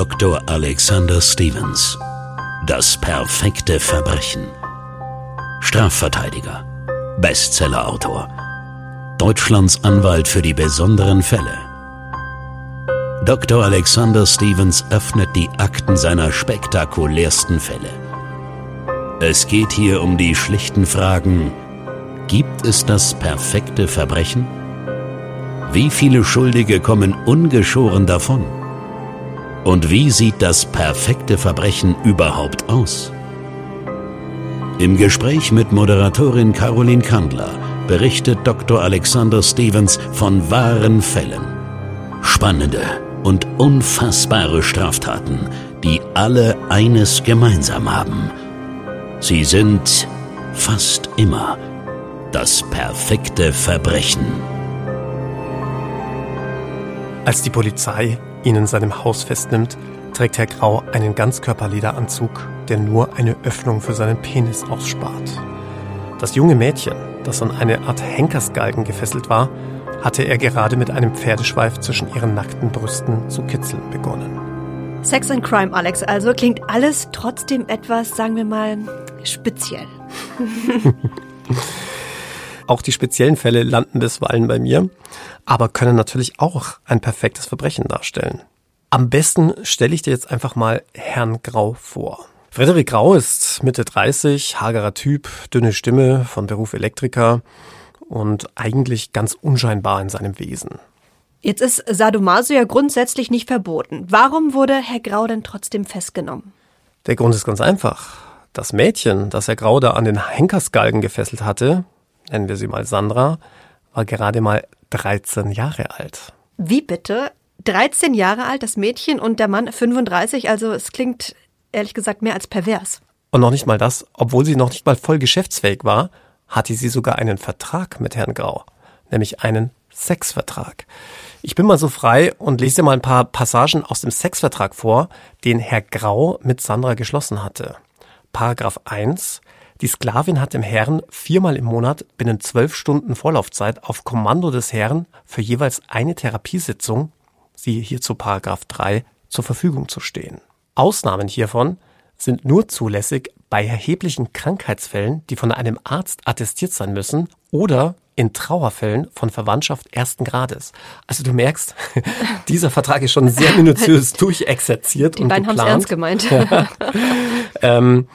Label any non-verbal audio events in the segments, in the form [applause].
Dr. Alexander Stevens. Das perfekte Verbrechen. Strafverteidiger. Bestsellerautor. Deutschlands Anwalt für die besonderen Fälle. Dr. Alexander Stevens öffnet die Akten seiner spektakulärsten Fälle. Es geht hier um die schlichten Fragen, gibt es das perfekte Verbrechen? Wie viele Schuldige kommen ungeschoren davon? Und wie sieht das perfekte Verbrechen überhaupt aus? Im Gespräch mit Moderatorin Caroline Kandler berichtet Dr. Alexander Stevens von wahren Fällen. Spannende und unfassbare Straftaten, die alle eines gemeinsam haben. Sie sind fast immer das perfekte Verbrechen. Als die Polizei ihn in seinem Haus festnimmt, trägt Herr Grau einen Ganzkörperlederanzug, der nur eine Öffnung für seinen Penis ausspart. Das junge Mädchen, das an eine Art Henkersgalgen gefesselt war, hatte er gerade mit einem Pferdeschweif zwischen ihren nackten Brüsten zu kitzeln begonnen. Sex and Crime, Alex, also klingt alles trotzdem etwas, sagen wir mal, speziell. [laughs] auch die speziellen Fälle landen bisweilen bei mir, aber können natürlich auch ein perfektes Verbrechen darstellen. Am besten stelle ich dir jetzt einfach mal Herrn Grau vor. Frederik Grau ist Mitte 30, hagerer Typ, dünne Stimme, von Beruf Elektriker und eigentlich ganz unscheinbar in seinem Wesen. Jetzt ist Sadomaso ja grundsätzlich nicht verboten. Warum wurde Herr Grau denn trotzdem festgenommen? Der Grund ist ganz einfach. Das Mädchen, das Herr Grau da an den Henkersgalgen gefesselt hatte, nennen wir sie mal Sandra, war gerade mal 13 Jahre alt. Wie bitte? 13 Jahre alt, das Mädchen und der Mann 35, also es klingt ehrlich gesagt mehr als pervers. Und noch nicht mal das, obwohl sie noch nicht mal voll geschäftsfähig war, hatte sie sogar einen Vertrag mit Herrn Grau, nämlich einen Sexvertrag. Ich bin mal so frei und lese dir mal ein paar Passagen aus dem Sexvertrag vor, den Herr Grau mit Sandra geschlossen hatte. Paragraph 1 die Sklavin hat dem Herrn viermal im Monat binnen zwölf Stunden Vorlaufzeit auf Kommando des Herrn für jeweils eine Therapiesitzung, siehe hierzu Paragraph 3, zur Verfügung zu stehen. Ausnahmen hiervon sind nur zulässig bei erheblichen Krankheitsfällen, die von einem Arzt attestiert sein müssen oder in Trauerfällen von Verwandtschaft ersten Grades. Also du merkst, [laughs] dieser Vertrag ist schon sehr minutiös [laughs] durchexerziert Die und beiden haben es ernst gemeint. [laughs] ähm,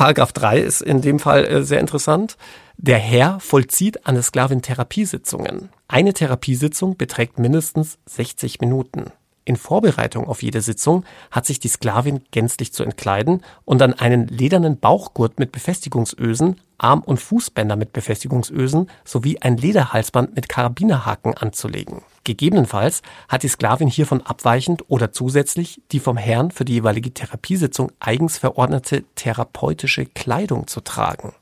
Paragraph 3 ist in dem Fall äh, sehr interessant. Der Herr vollzieht der Sklavin Therapiesitzungen. Eine Therapiesitzung beträgt mindestens 60 Minuten. In Vorbereitung auf jede Sitzung hat sich die Sklavin gänzlich zu entkleiden und an einen ledernen Bauchgurt mit Befestigungsösen, Arm- und Fußbänder mit Befestigungsösen sowie ein Lederhalsband mit Karabinerhaken anzulegen. Gegebenenfalls hat die Sklavin hiervon abweichend oder zusätzlich die vom Herrn für die jeweilige Therapiesitzung eigens verordnete therapeutische Kleidung zu tragen.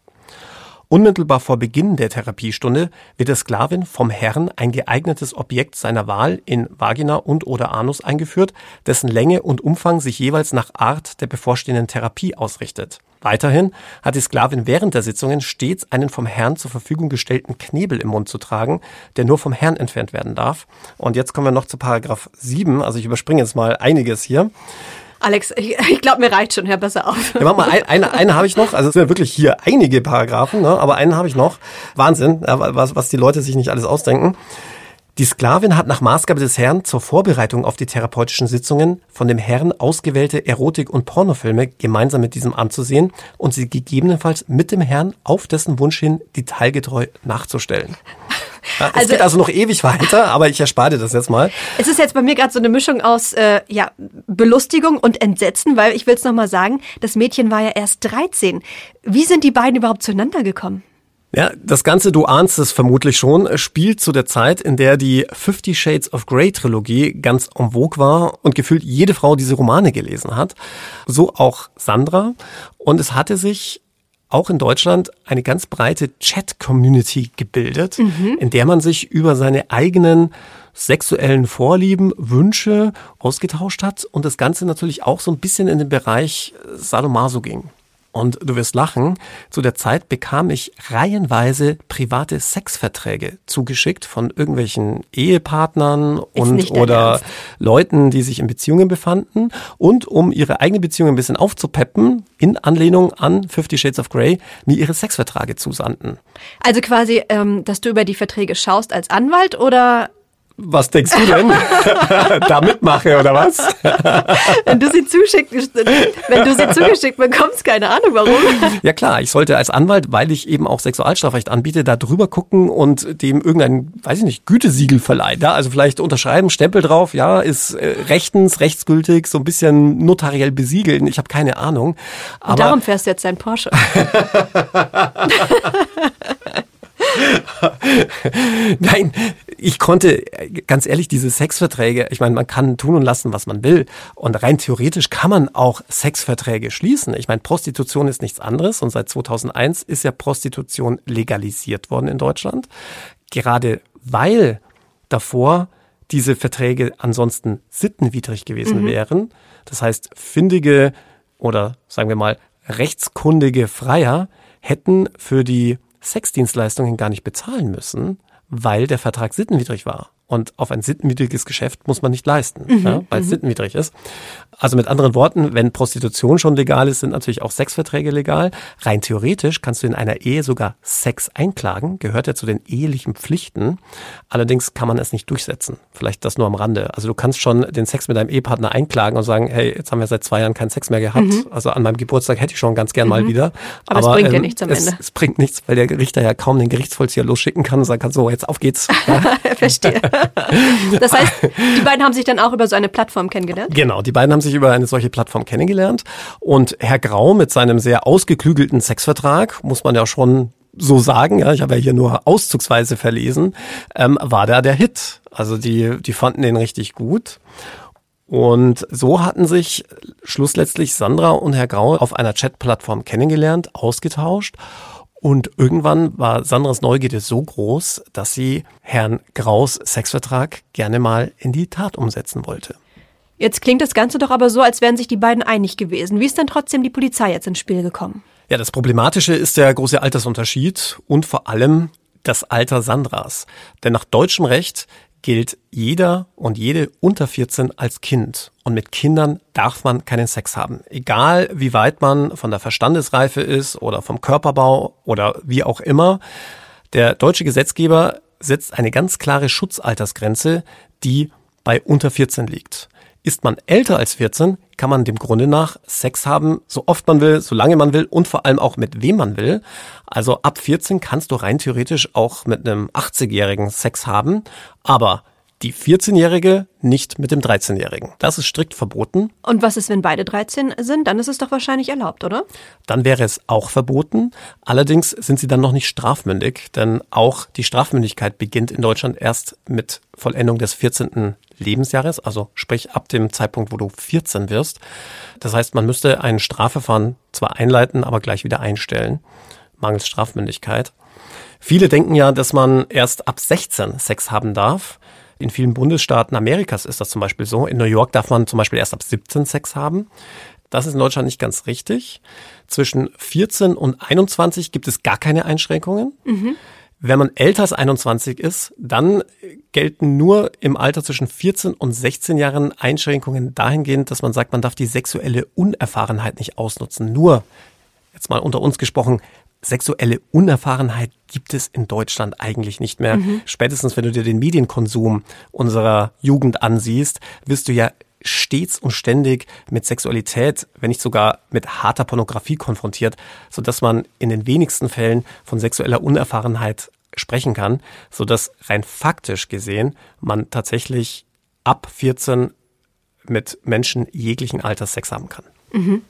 Unmittelbar vor Beginn der Therapiestunde wird der Sklavin vom Herrn ein geeignetes Objekt seiner Wahl in Vagina und oder Anus eingeführt, dessen Länge und Umfang sich jeweils nach Art der bevorstehenden Therapie ausrichtet. Weiterhin hat die Sklavin während der Sitzungen stets einen vom Herrn zur Verfügung gestellten Knebel im Mund zu tragen, der nur vom Herrn entfernt werden darf. Und jetzt kommen wir noch zu Paragraph 7, also ich überspringe jetzt mal einiges hier. Alex, ich, ich glaube, mir reicht schon, hör besser auf. Ja, mach mal, ein, eine, eine habe ich noch, also es sind ja wirklich hier einige Paragraphen, ne? aber einen habe ich noch. Wahnsinn, was, was die Leute sich nicht alles ausdenken. Die Sklavin hat nach Maßgabe des Herrn zur Vorbereitung auf die therapeutischen Sitzungen von dem Herrn ausgewählte Erotik- und Pornofilme gemeinsam mit diesem anzusehen und sie gegebenenfalls mit dem Herrn auf dessen Wunsch hin detailgetreu nachzustellen. Ja, es also, geht also noch ewig weiter, aber ich erspare dir das jetzt mal. Es ist jetzt bei mir gerade so eine Mischung aus äh, ja, Belustigung und Entsetzen, weil ich will es nochmal sagen, das Mädchen war ja erst 13. Wie sind die beiden überhaupt zueinander gekommen? Ja, das Ganze, du ahnst es vermutlich schon, spielt zu der Zeit, in der die Fifty Shades of Grey Trilogie ganz en vogue war und gefühlt jede Frau diese Romane gelesen hat. So auch Sandra. Und es hatte sich auch in Deutschland eine ganz breite Chat-Community gebildet, mhm. in der man sich über seine eigenen sexuellen Vorlieben, Wünsche ausgetauscht hat und das Ganze natürlich auch so ein bisschen in den Bereich Sadomaso ging. Und du wirst lachen, zu der Zeit bekam ich reihenweise private Sexverträge zugeschickt von irgendwelchen Ehepartnern und oder. Leuten, die sich in Beziehungen befanden. Und um ihre eigene Beziehung ein bisschen aufzupeppen, in Anlehnung an Fifty Shades of Grey, mir ihre Sexverträge zusandten. Also quasi, ähm, dass du über die Verträge schaust als Anwalt oder was denkst du denn? [laughs] da mitmache oder was? wenn du sie zuschickt, wenn du sie zugeschickt bekommst, keine Ahnung warum. Ja klar, ich sollte als Anwalt, weil ich eben auch Sexualstrafrecht anbiete, da drüber gucken und dem irgendein, weiß ich nicht, Gütesiegel verleihen. Ja? Also vielleicht unterschreiben, Stempel drauf, ja, ist äh, rechtens, rechtsgültig, so ein bisschen notariell besiegeln. Ich habe keine Ahnung. Aber und darum fährst du jetzt dein Porsche. [laughs] Nein, ich konnte, ganz ehrlich, diese Sexverträge, ich meine, man kann tun und lassen, was man will. Und rein theoretisch kann man auch Sexverträge schließen. Ich meine, Prostitution ist nichts anderes und seit 2001 ist ja Prostitution legalisiert worden in Deutschland. Gerade weil davor diese Verträge ansonsten sittenwidrig gewesen mhm. wären. Das heißt, findige oder sagen wir mal rechtskundige Freier hätten für die Sexdienstleistungen gar nicht bezahlen müssen, weil der Vertrag sittenwidrig war. Und auf ein sittenwidriges Geschäft muss man nicht leisten, mhm, ja, weil es mhm. sittenwidrig ist. Also mit anderen Worten, wenn Prostitution schon legal ist, sind natürlich auch Sexverträge legal. Rein theoretisch kannst du in einer Ehe sogar Sex einklagen, gehört ja zu den ehelichen Pflichten. Allerdings kann man es nicht durchsetzen. Vielleicht das nur am Rande. Also du kannst schon den Sex mit deinem Ehepartner einklagen und sagen, hey, jetzt haben wir seit zwei Jahren keinen Sex mehr gehabt. Mhm. Also an meinem Geburtstag hätte ich schon ganz gern mhm. mal wieder. Aber, Aber, es bringt ähm, ja nichts am Ende. Es, bringt nichts, weil der Richter ja kaum den Gerichtsvollzieher losschicken kann und sagen kann, so, jetzt auf geht's. [laughs] Ja? Verstehe. [laughs] das heißt, die beiden haben sich dann auch über so eine Plattform kennengelernt? Genau, die beiden haben sich über eine solche Plattform kennengelernt. Und Herr Grau mit seinem sehr ausgeklügelten Sexvertrag, muss man ja schon so sagen, ja, ich habe ja hier nur auszugsweise verlesen, ähm, war da der Hit. Also die, die fanden den richtig gut. Und so hatten sich schlussletztlich Sandra und Herr Grau auf einer Chatplattform kennengelernt, ausgetauscht und irgendwann war Sandras Neugierde so groß, dass sie Herrn Graus Sexvertrag gerne mal in die Tat umsetzen wollte. Jetzt klingt das Ganze doch aber so, als wären sich die beiden einig gewesen. Wie ist denn trotzdem die Polizei jetzt ins Spiel gekommen? Ja, das Problematische ist der große Altersunterschied und vor allem das Alter Sandras. Denn nach deutschem Recht gilt jeder und jede unter 14 als Kind. Und mit Kindern darf man keinen Sex haben. Egal wie weit man von der Verstandesreife ist oder vom Körperbau oder wie auch immer. Der deutsche Gesetzgeber setzt eine ganz klare Schutzaltersgrenze, die bei unter 14 liegt. Ist man älter als 14, kann man dem Grunde nach Sex haben, so oft man will, so lange man will und vor allem auch mit wem man will. Also ab 14 kannst du rein theoretisch auch mit einem 80-jährigen Sex haben, aber die 14-Jährige nicht mit dem 13-Jährigen. Das ist strikt verboten. Und was ist, wenn beide 13 sind? Dann ist es doch wahrscheinlich erlaubt, oder? Dann wäre es auch verboten. Allerdings sind sie dann noch nicht strafmündig, denn auch die Strafmündigkeit beginnt in Deutschland erst mit Vollendung des 14. Lebensjahres, also sprich ab dem Zeitpunkt, wo du 14 wirst. Das heißt, man müsste ein Strafverfahren zwar einleiten, aber gleich wieder einstellen, mangels Strafmündigkeit. Viele denken ja, dass man erst ab 16 Sex haben darf. In vielen Bundesstaaten Amerikas ist das zum Beispiel so. In New York darf man zum Beispiel erst ab 17 Sex haben. Das ist in Deutschland nicht ganz richtig. Zwischen 14 und 21 gibt es gar keine Einschränkungen. Mhm. Wenn man älter als 21 ist, dann gelten nur im Alter zwischen 14 und 16 Jahren Einschränkungen dahingehend, dass man sagt, man darf die sexuelle Unerfahrenheit nicht ausnutzen. Nur, jetzt mal unter uns gesprochen, sexuelle Unerfahrenheit gibt es in Deutschland eigentlich nicht mehr. Mhm. Spätestens, wenn du dir den Medienkonsum unserer Jugend ansiehst, wirst du ja stets und ständig mit Sexualität, wenn nicht sogar mit harter Pornografie konfrontiert, so dass man in den wenigsten Fällen von sexueller Unerfahrenheit sprechen kann, so dass rein faktisch gesehen man tatsächlich ab 14 mit Menschen jeglichen Alters Sex haben kann. Mhm.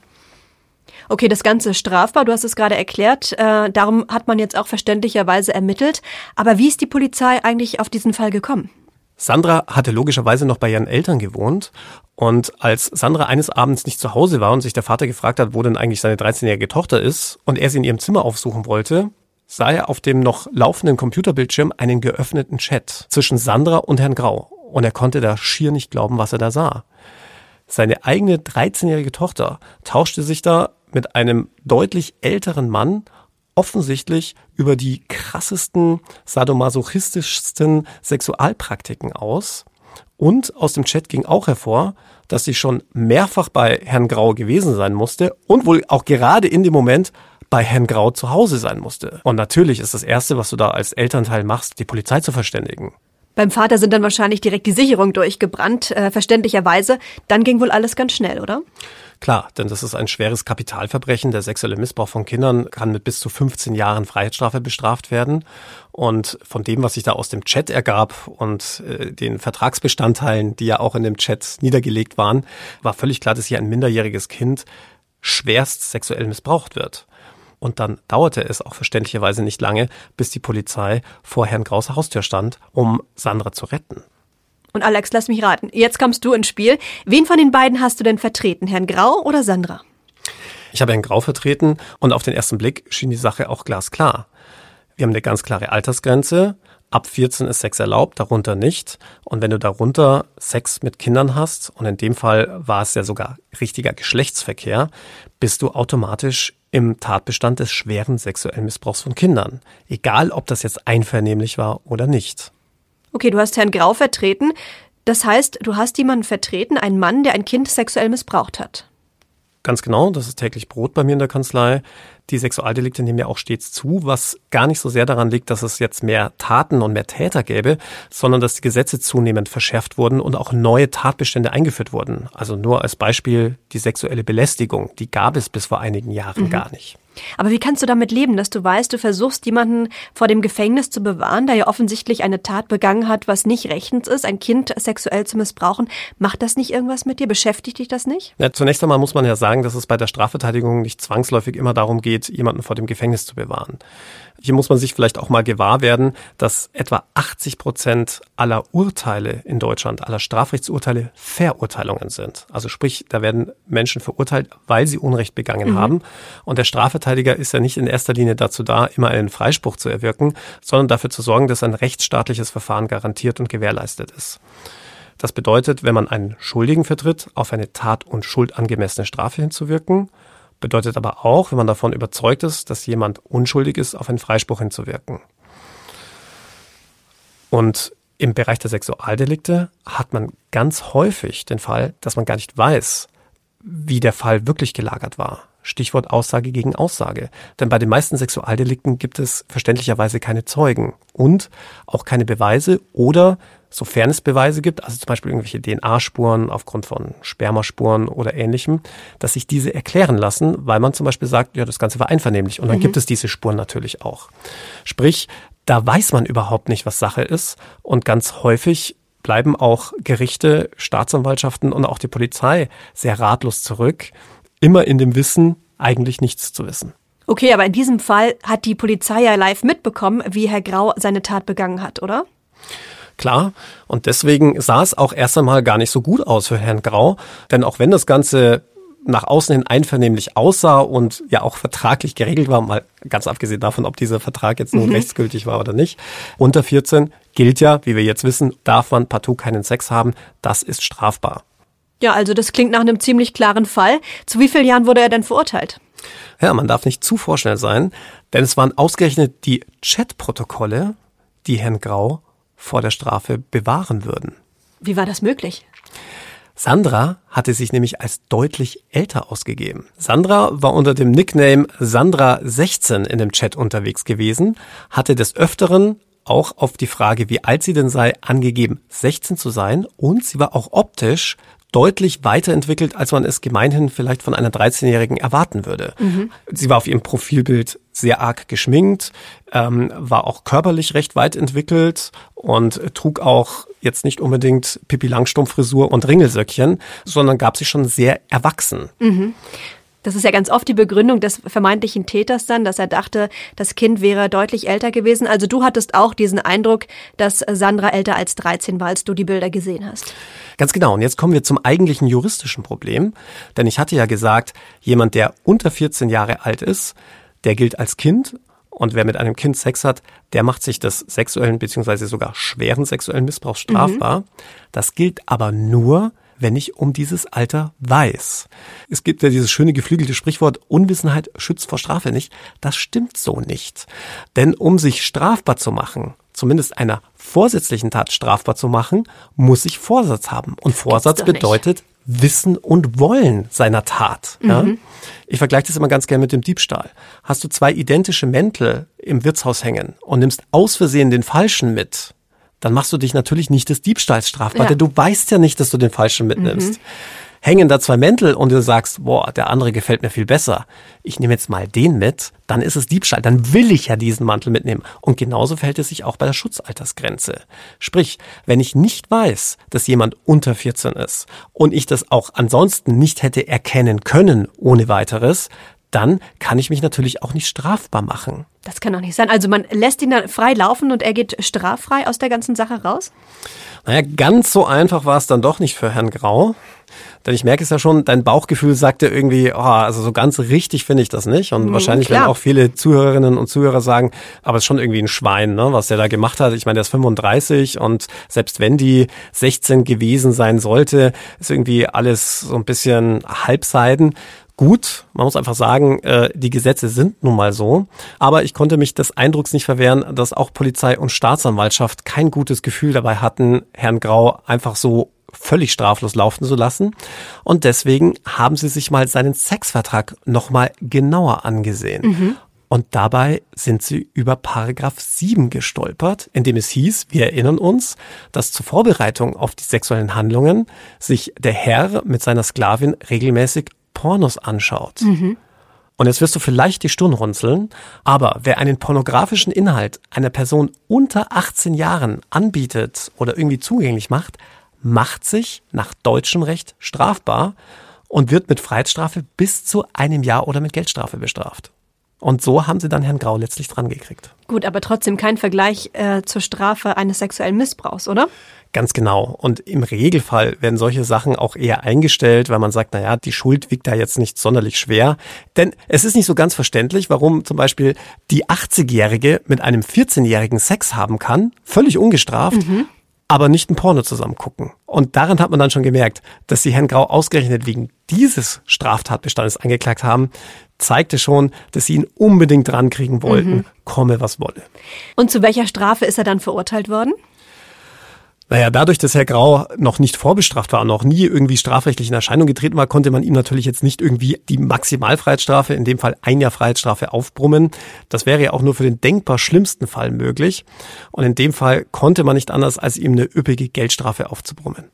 Okay, das Ganze strafbar, du hast es gerade erklärt. Äh, darum hat man jetzt auch verständlicherweise ermittelt. Aber wie ist die Polizei eigentlich auf diesen Fall gekommen? Sandra hatte logischerweise noch bei ihren Eltern gewohnt und als Sandra eines Abends nicht zu Hause war und sich der Vater gefragt hat, wo denn eigentlich seine 13-jährige Tochter ist und er sie in ihrem Zimmer aufsuchen wollte, sah er auf dem noch laufenden Computerbildschirm einen geöffneten Chat zwischen Sandra und Herrn Grau und er konnte da schier nicht glauben, was er da sah. Seine eigene 13-jährige Tochter tauschte sich da mit einem deutlich älteren Mann offensichtlich über die krassesten, sadomasochistischsten Sexualpraktiken aus. Und aus dem Chat ging auch hervor, dass sie schon mehrfach bei Herrn Grau gewesen sein musste und wohl auch gerade in dem Moment bei Herrn Grau zu Hause sein musste. Und natürlich ist das Erste, was du da als Elternteil machst, die Polizei zu verständigen. Beim Vater sind dann wahrscheinlich direkt die Sicherung durchgebrannt, äh, verständlicherweise. Dann ging wohl alles ganz schnell, oder? Klar, denn das ist ein schweres Kapitalverbrechen. Der sexuelle Missbrauch von Kindern kann mit bis zu 15 Jahren Freiheitsstrafe bestraft werden. Und von dem, was sich da aus dem Chat ergab und äh, den Vertragsbestandteilen, die ja auch in dem Chat niedergelegt waren, war völlig klar, dass hier ein minderjähriges Kind schwerst sexuell missbraucht wird. Und dann dauerte es auch verständlicherweise nicht lange, bis die Polizei vor Herrn Graus Haustür stand, um Sandra zu retten. Und Alex, lass mich raten. Jetzt kommst du ins Spiel. Wen von den beiden hast du denn vertreten? Herrn Grau oder Sandra? Ich habe Herrn Grau vertreten und auf den ersten Blick schien die Sache auch glasklar. Wir haben eine ganz klare Altersgrenze. Ab 14 ist Sex erlaubt, darunter nicht. Und wenn du darunter Sex mit Kindern hast, und in dem Fall war es ja sogar richtiger Geschlechtsverkehr, bist du automatisch im Tatbestand des schweren sexuellen Missbrauchs von Kindern. Egal, ob das jetzt einvernehmlich war oder nicht. Okay, du hast Herrn Grau vertreten. Das heißt, du hast jemanden vertreten, einen Mann, der ein Kind sexuell missbraucht hat. Ganz genau, das ist täglich Brot bei mir in der Kanzlei. Die Sexualdelikte nehmen ja auch stets zu, was gar nicht so sehr daran liegt, dass es jetzt mehr Taten und mehr Täter gäbe, sondern dass die Gesetze zunehmend verschärft wurden und auch neue Tatbestände eingeführt wurden. Also nur als Beispiel die sexuelle Belästigung, die gab es bis vor einigen Jahren mhm. gar nicht. Aber wie kannst du damit leben, dass du weißt, du versuchst, jemanden vor dem Gefängnis zu bewahren, der ja offensichtlich eine Tat begangen hat, was nicht rechtens ist, ein Kind sexuell zu missbrauchen? Macht das nicht irgendwas mit dir? Beschäftigt dich das nicht? Ja, zunächst einmal muss man ja sagen, dass es bei der Strafverteidigung nicht zwangsläufig immer darum geht, jemanden vor dem Gefängnis zu bewahren. Hier muss man sich vielleicht auch mal gewahr werden, dass etwa 80 Prozent aller Urteile in Deutschland, aller Strafrechtsurteile Verurteilungen sind. Also sprich, da werden Menschen verurteilt, weil sie Unrecht begangen mhm. haben. Und der Strafverteidiger ist ja nicht in erster Linie dazu da, immer einen Freispruch zu erwirken, sondern dafür zu sorgen, dass ein rechtsstaatliches Verfahren garantiert und gewährleistet ist. Das bedeutet, wenn man einen Schuldigen vertritt, auf eine Tat und Schuld angemessene Strafe hinzuwirken bedeutet aber auch, wenn man davon überzeugt ist, dass jemand unschuldig ist, auf einen Freispruch hinzuwirken. Und im Bereich der Sexualdelikte hat man ganz häufig den Fall, dass man gar nicht weiß, wie der Fall wirklich gelagert war. Stichwort Aussage gegen Aussage. Denn bei den meisten Sexualdelikten gibt es verständlicherweise keine Zeugen und auch keine Beweise oder sofern es Beweise gibt, also zum Beispiel irgendwelche DNA-Spuren aufgrund von Spermaspuren oder ähnlichem, dass sich diese erklären lassen, weil man zum Beispiel sagt, ja, das Ganze war einvernehmlich und dann mhm. gibt es diese Spuren natürlich auch. Sprich, da weiß man überhaupt nicht, was Sache ist und ganz häufig bleiben auch Gerichte, Staatsanwaltschaften und auch die Polizei sehr ratlos zurück, immer in dem Wissen, eigentlich nichts zu wissen. Okay, aber in diesem Fall hat die Polizei ja live mitbekommen, wie Herr Grau seine Tat begangen hat, oder? Klar, und deswegen sah es auch erst einmal gar nicht so gut aus für Herrn Grau, denn auch wenn das Ganze nach außen hin einvernehmlich aussah und ja auch vertraglich geregelt war, mal ganz abgesehen davon, ob dieser Vertrag jetzt nun mhm. rechtsgültig war oder nicht. Unter 14 gilt ja, wie wir jetzt wissen, darf man partout keinen Sex haben. Das ist strafbar. Ja, also das klingt nach einem ziemlich klaren Fall. Zu wie vielen Jahren wurde er denn verurteilt? Ja, man darf nicht zu vorschnell sein, denn es waren ausgerechnet die Chatprotokolle, die Herrn Grau vor der Strafe bewahren würden. Wie war das möglich? Sandra hatte sich nämlich als deutlich älter ausgegeben. Sandra war unter dem Nickname Sandra16 in dem Chat unterwegs gewesen, hatte des Öfteren auch auf die Frage, wie alt sie denn sei, angegeben, 16 zu sein und sie war auch optisch deutlich weiterentwickelt, als man es gemeinhin vielleicht von einer 13-Jährigen erwarten würde. Mhm. Sie war auf ihrem Profilbild sehr arg geschminkt, ähm, war auch körperlich recht weit entwickelt und trug auch jetzt nicht unbedingt Pippi Langstumpf-Frisur und Ringelsöckchen, sondern gab sich schon sehr erwachsen. Mhm. Das ist ja ganz oft die Begründung des vermeintlichen Täters dann, dass er dachte, das Kind wäre deutlich älter gewesen. Also du hattest auch diesen Eindruck, dass Sandra älter als 13 war, als du die Bilder gesehen hast. Ganz genau. Und jetzt kommen wir zum eigentlichen juristischen Problem. Denn ich hatte ja gesagt, jemand, der unter 14 Jahre alt ist, der gilt als Kind. Und wer mit einem Kind Sex hat, der macht sich des sexuellen beziehungsweise sogar schweren sexuellen Missbrauchs strafbar. Mhm. Das gilt aber nur, wenn ich um dieses Alter weiß. Es gibt ja dieses schöne geflügelte Sprichwort, Unwissenheit schützt vor Strafe nicht. Das stimmt so nicht. Denn um sich strafbar zu machen, zumindest einer vorsätzlichen Tat strafbar zu machen, muss ich Vorsatz haben. Und Vorsatz bedeutet Wissen und Wollen seiner Tat. Mhm. Ja? Ich vergleiche das immer ganz gerne mit dem Diebstahl. Hast du zwei identische Mäntel im Wirtshaus hängen und nimmst aus Versehen den falschen mit, dann machst du dich natürlich nicht des Diebstahls strafbar, ja. denn du weißt ja nicht, dass du den falschen mitnimmst. Mhm hängen da zwei Mäntel und du sagst, boah, der andere gefällt mir viel besser. Ich nehme jetzt mal den mit, dann ist es Diebstahl, dann will ich ja diesen Mantel mitnehmen. Und genauso verhält es sich auch bei der Schutzaltersgrenze. Sprich, wenn ich nicht weiß, dass jemand unter 14 ist und ich das auch ansonsten nicht hätte erkennen können ohne weiteres, dann kann ich mich natürlich auch nicht strafbar machen. Das kann doch nicht sein. Also man lässt ihn dann frei laufen und er geht straffrei aus der ganzen Sache raus? Naja, ganz so einfach war es dann doch nicht für Herrn Grau. Denn ich merke es ja schon, dein Bauchgefühl sagte irgendwie, oh, also so ganz richtig finde ich das nicht. Und mhm, wahrscheinlich klar. werden auch viele Zuhörerinnen und Zuhörer sagen, aber es ist schon irgendwie ein Schwein, ne, was der da gemacht hat. Ich meine, der ist 35 und selbst wenn die 16 gewesen sein sollte, ist irgendwie alles so ein bisschen halbseiden gut. Man muss einfach sagen, äh, die Gesetze sind nun mal so. Aber ich konnte mich des Eindrucks nicht verwehren, dass auch Polizei und Staatsanwaltschaft kein gutes Gefühl dabei hatten, Herrn Grau einfach so völlig straflos laufen zu lassen. Und deswegen haben sie sich mal seinen Sexvertrag nochmal genauer angesehen. Mhm. Und dabei sind sie über Paragraph 7 gestolpert, in dem es hieß, wir erinnern uns, dass zur Vorbereitung auf die sexuellen Handlungen sich der Herr mit seiner Sklavin regelmäßig Pornos anschaut. Mhm. Und jetzt wirst du vielleicht die Stirn runzeln, aber wer einen pornografischen Inhalt einer Person unter 18 Jahren anbietet oder irgendwie zugänglich macht, macht sich nach deutschem Recht strafbar und wird mit Freiheitsstrafe bis zu einem Jahr oder mit Geldstrafe bestraft. Und so haben sie dann Herrn Grau letztlich dran gekriegt. Gut, aber trotzdem kein Vergleich äh, zur Strafe eines sexuellen Missbrauchs, oder? Ganz genau. Und im Regelfall werden solche Sachen auch eher eingestellt, weil man sagt, na ja, die Schuld wiegt da jetzt nicht sonderlich schwer. Denn es ist nicht so ganz verständlich, warum zum Beispiel die 80-Jährige mit einem 14-Jährigen Sex haben kann, völlig ungestraft, mhm aber nicht ein Porno zusammen gucken. Und daran hat man dann schon gemerkt, dass sie Herrn Grau ausgerechnet wegen dieses Straftatbestandes angeklagt haben, zeigte schon, dass sie ihn unbedingt drankriegen wollten, mhm. komme was wolle. Und zu welcher Strafe ist er dann verurteilt worden? Naja, dadurch, dass Herr Grau noch nicht vorbestraft war, noch nie irgendwie strafrechtlich in Erscheinung getreten war, konnte man ihm natürlich jetzt nicht irgendwie die Maximalfreiheitsstrafe, in dem Fall ein Jahr Freiheitsstrafe, aufbrummen. Das wäre ja auch nur für den denkbar schlimmsten Fall möglich. Und in dem Fall konnte man nicht anders, als ihm eine üppige Geldstrafe aufzubrummen.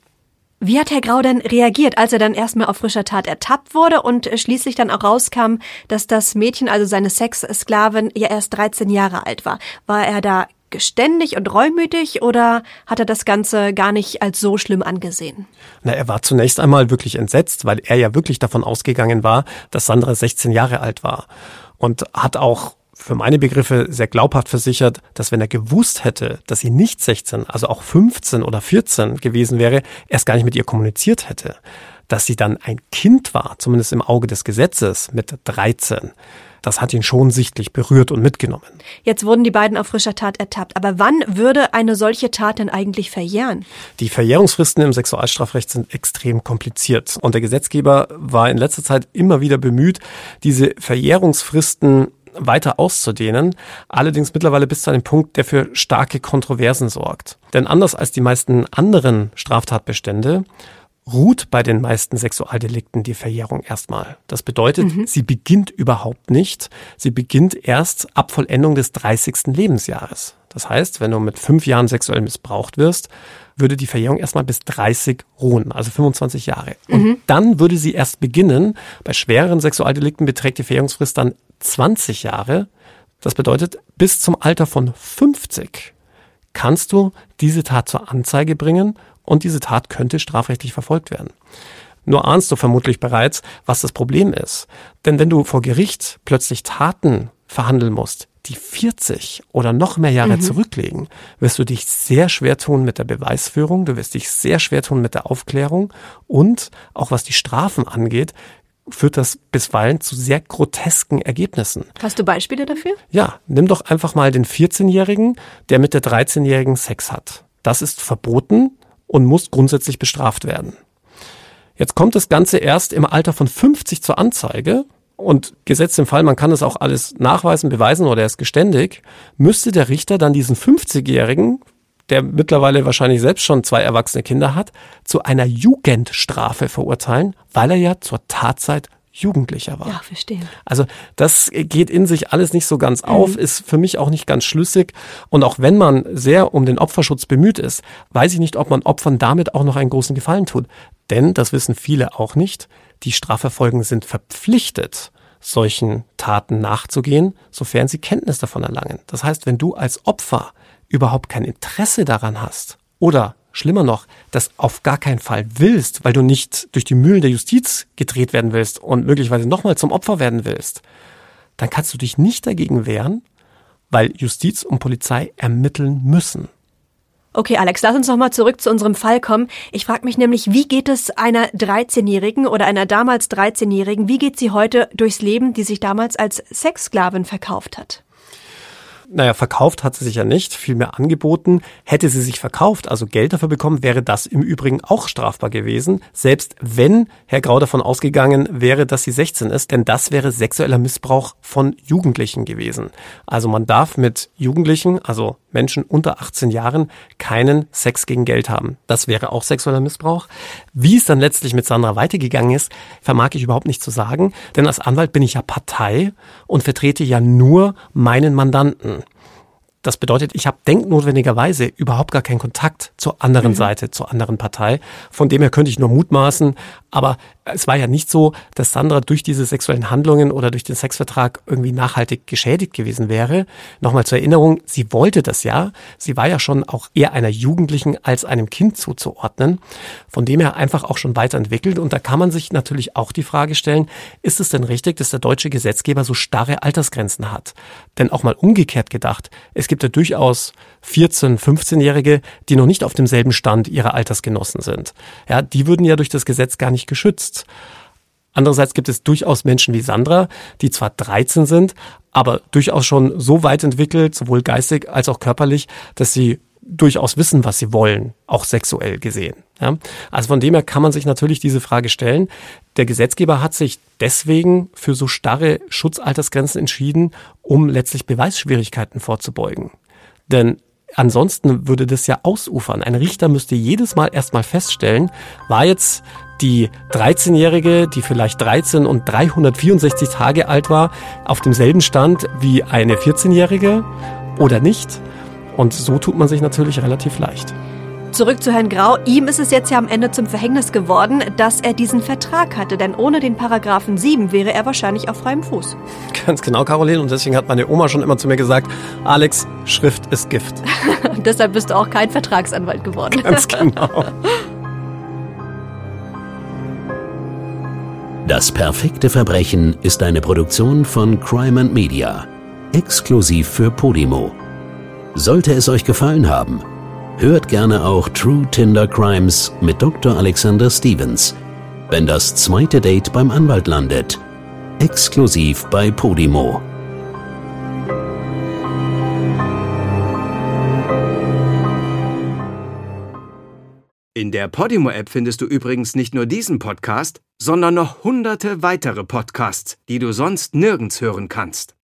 Wie hat Herr Grau denn reagiert, als er dann erstmal auf frischer Tat ertappt wurde und schließlich dann auch rauskam, dass das Mädchen, also seine Sexsklavin, ja erst 13 Jahre alt war? War er da geständig und reumütig oder hat er das Ganze gar nicht als so schlimm angesehen? Na, er war zunächst einmal wirklich entsetzt, weil er ja wirklich davon ausgegangen war, dass Sandra 16 Jahre alt war und hat auch für meine Begriffe sehr glaubhaft versichert, dass wenn er gewusst hätte, dass sie nicht 16, also auch 15 oder 14 gewesen wäre, erst gar nicht mit ihr kommuniziert hätte. Dass sie dann ein Kind war, zumindest im Auge des Gesetzes, mit 13, das hat ihn schon sichtlich berührt und mitgenommen. Jetzt wurden die beiden auf frischer Tat ertappt. Aber wann würde eine solche Tat denn eigentlich verjähren? Die Verjährungsfristen im Sexualstrafrecht sind extrem kompliziert. Und der Gesetzgeber war in letzter Zeit immer wieder bemüht, diese Verjährungsfristen weiter auszudehnen, allerdings mittlerweile bis zu einem Punkt, der für starke Kontroversen sorgt. Denn anders als die meisten anderen Straftatbestände ruht bei den meisten Sexualdelikten die Verjährung erstmal. Das bedeutet, mhm. sie beginnt überhaupt nicht. Sie beginnt erst ab Vollendung des 30. Lebensjahres. Das heißt, wenn du mit fünf Jahren sexuell missbraucht wirst, würde die Verjährung erstmal bis 30 ruhen, also 25 Jahre. Und mhm. dann würde sie erst beginnen. Bei schwereren Sexualdelikten beträgt die Verjährungsfrist dann 20 Jahre. Das bedeutet, bis zum Alter von 50 kannst du diese Tat zur Anzeige bringen und diese Tat könnte strafrechtlich verfolgt werden. Nur ahnst du vermutlich bereits, was das Problem ist. Denn wenn du vor Gericht plötzlich Taten verhandeln musst, die 40 oder noch mehr Jahre mhm. zurücklegen, wirst du dich sehr schwer tun mit der Beweisführung, du wirst dich sehr schwer tun mit der Aufklärung und auch was die Strafen angeht, führt das bisweilen zu sehr grotesken Ergebnissen. Hast du Beispiele dafür? Ja, nimm doch einfach mal den 14-Jährigen, der mit der 13-Jährigen Sex hat. Das ist verboten und muss grundsätzlich bestraft werden. Jetzt kommt das Ganze erst im Alter von 50 zur Anzeige und gesetzt im Fall, man kann das auch alles nachweisen, beweisen oder er ist geständig, müsste der Richter dann diesen 50-Jährigen, der mittlerweile wahrscheinlich selbst schon zwei erwachsene Kinder hat, zu einer Jugendstrafe verurteilen, weil er ja zur Tatzeit Jugendlicher war. Ja, verstehe. Also das geht in sich alles nicht so ganz auf, mhm. ist für mich auch nicht ganz schlüssig. Und auch wenn man sehr um den Opferschutz bemüht ist, weiß ich nicht, ob man Opfern damit auch noch einen großen Gefallen tut. Denn, das wissen viele auch nicht, die Strafverfolgen sind verpflichtet, solchen Taten nachzugehen, sofern sie Kenntnis davon erlangen. Das heißt, wenn du als Opfer überhaupt kein Interesse daran hast oder schlimmer noch, das auf gar keinen Fall willst, weil du nicht durch die Mühlen der Justiz gedreht werden willst und möglicherweise nochmal zum Opfer werden willst, dann kannst du dich nicht dagegen wehren, weil Justiz und Polizei ermitteln müssen. Okay, Alex, lass uns nochmal zurück zu unserem Fall kommen. Ich frage mich nämlich, wie geht es einer 13-Jährigen oder einer damals 13-Jährigen, wie geht sie heute durchs Leben, die sich damals als Sexsklavin verkauft hat? Naja, verkauft hat sie sich ja nicht, vielmehr angeboten. Hätte sie sich verkauft, also Geld dafür bekommen, wäre das im Übrigen auch strafbar gewesen, selbst wenn Herr Grau davon ausgegangen wäre, dass sie 16 ist, denn das wäre sexueller Missbrauch von Jugendlichen gewesen. Also man darf mit Jugendlichen, also Menschen unter 18 Jahren, keinen Sex gegen Geld haben. Das wäre auch sexueller Missbrauch. Wie es dann letztlich mit Sandra weitergegangen ist, vermag ich überhaupt nicht zu sagen, denn als Anwalt bin ich ja Partei und vertrete ja nur meinen Mandanten. Das bedeutet, ich habe denknotwendigerweise überhaupt gar keinen Kontakt zur anderen mhm. Seite, zur anderen Partei. Von dem her könnte ich nur mutmaßen, aber es war ja nicht so, dass Sandra durch diese sexuellen Handlungen oder durch den Sexvertrag irgendwie nachhaltig geschädigt gewesen wäre. Nochmal zur Erinnerung, sie wollte das ja. Sie war ja schon auch eher einer Jugendlichen als einem Kind zuzuordnen. Von dem her einfach auch schon weiterentwickelt. Und da kann man sich natürlich auch die Frage stellen, ist es denn richtig, dass der deutsche Gesetzgeber so starre Altersgrenzen hat? Denn auch mal umgekehrt gedacht, es gibt ja durchaus 14-, 15-Jährige, die noch nicht auf demselben Stand ihrer Altersgenossen sind. Ja, die würden ja durch das Gesetz gar nicht geschützt. Andererseits gibt es durchaus Menschen wie Sandra, die zwar 13 sind, aber durchaus schon so weit entwickelt, sowohl geistig als auch körperlich, dass sie durchaus wissen, was sie wollen, auch sexuell gesehen. Ja? Also von dem her kann man sich natürlich diese Frage stellen. Der Gesetzgeber hat sich deswegen für so starre Schutzaltersgrenzen entschieden, um letztlich Beweisschwierigkeiten vorzubeugen. Denn ansonsten würde das ja ausufern. Ein Richter müsste jedes Mal erstmal feststellen, war jetzt die 13-Jährige, die vielleicht 13 und 364 Tage alt war, auf demselben Stand wie eine 14-Jährige oder nicht? Und so tut man sich natürlich relativ leicht. Zurück zu Herrn Grau. Ihm ist es jetzt ja am Ende zum Verhängnis geworden, dass er diesen Vertrag hatte, denn ohne den Paragraphen 7 wäre er wahrscheinlich auf freiem Fuß. Ganz genau, Caroline. Und deswegen hat meine Oma schon immer zu mir gesagt, Alex, Schrift ist Gift. [laughs] Deshalb bist du auch kein Vertragsanwalt geworden. Ganz genau. Das perfekte Verbrechen ist eine Produktion von Crime and Media. Exklusiv für Podimo. Sollte es euch gefallen haben, Hört gerne auch True Tinder Crimes mit Dr. Alexander Stevens, wenn das zweite Date beim Anwalt landet. Exklusiv bei Podimo. In der Podimo-App findest du übrigens nicht nur diesen Podcast, sondern noch hunderte weitere Podcasts, die du sonst nirgends hören kannst.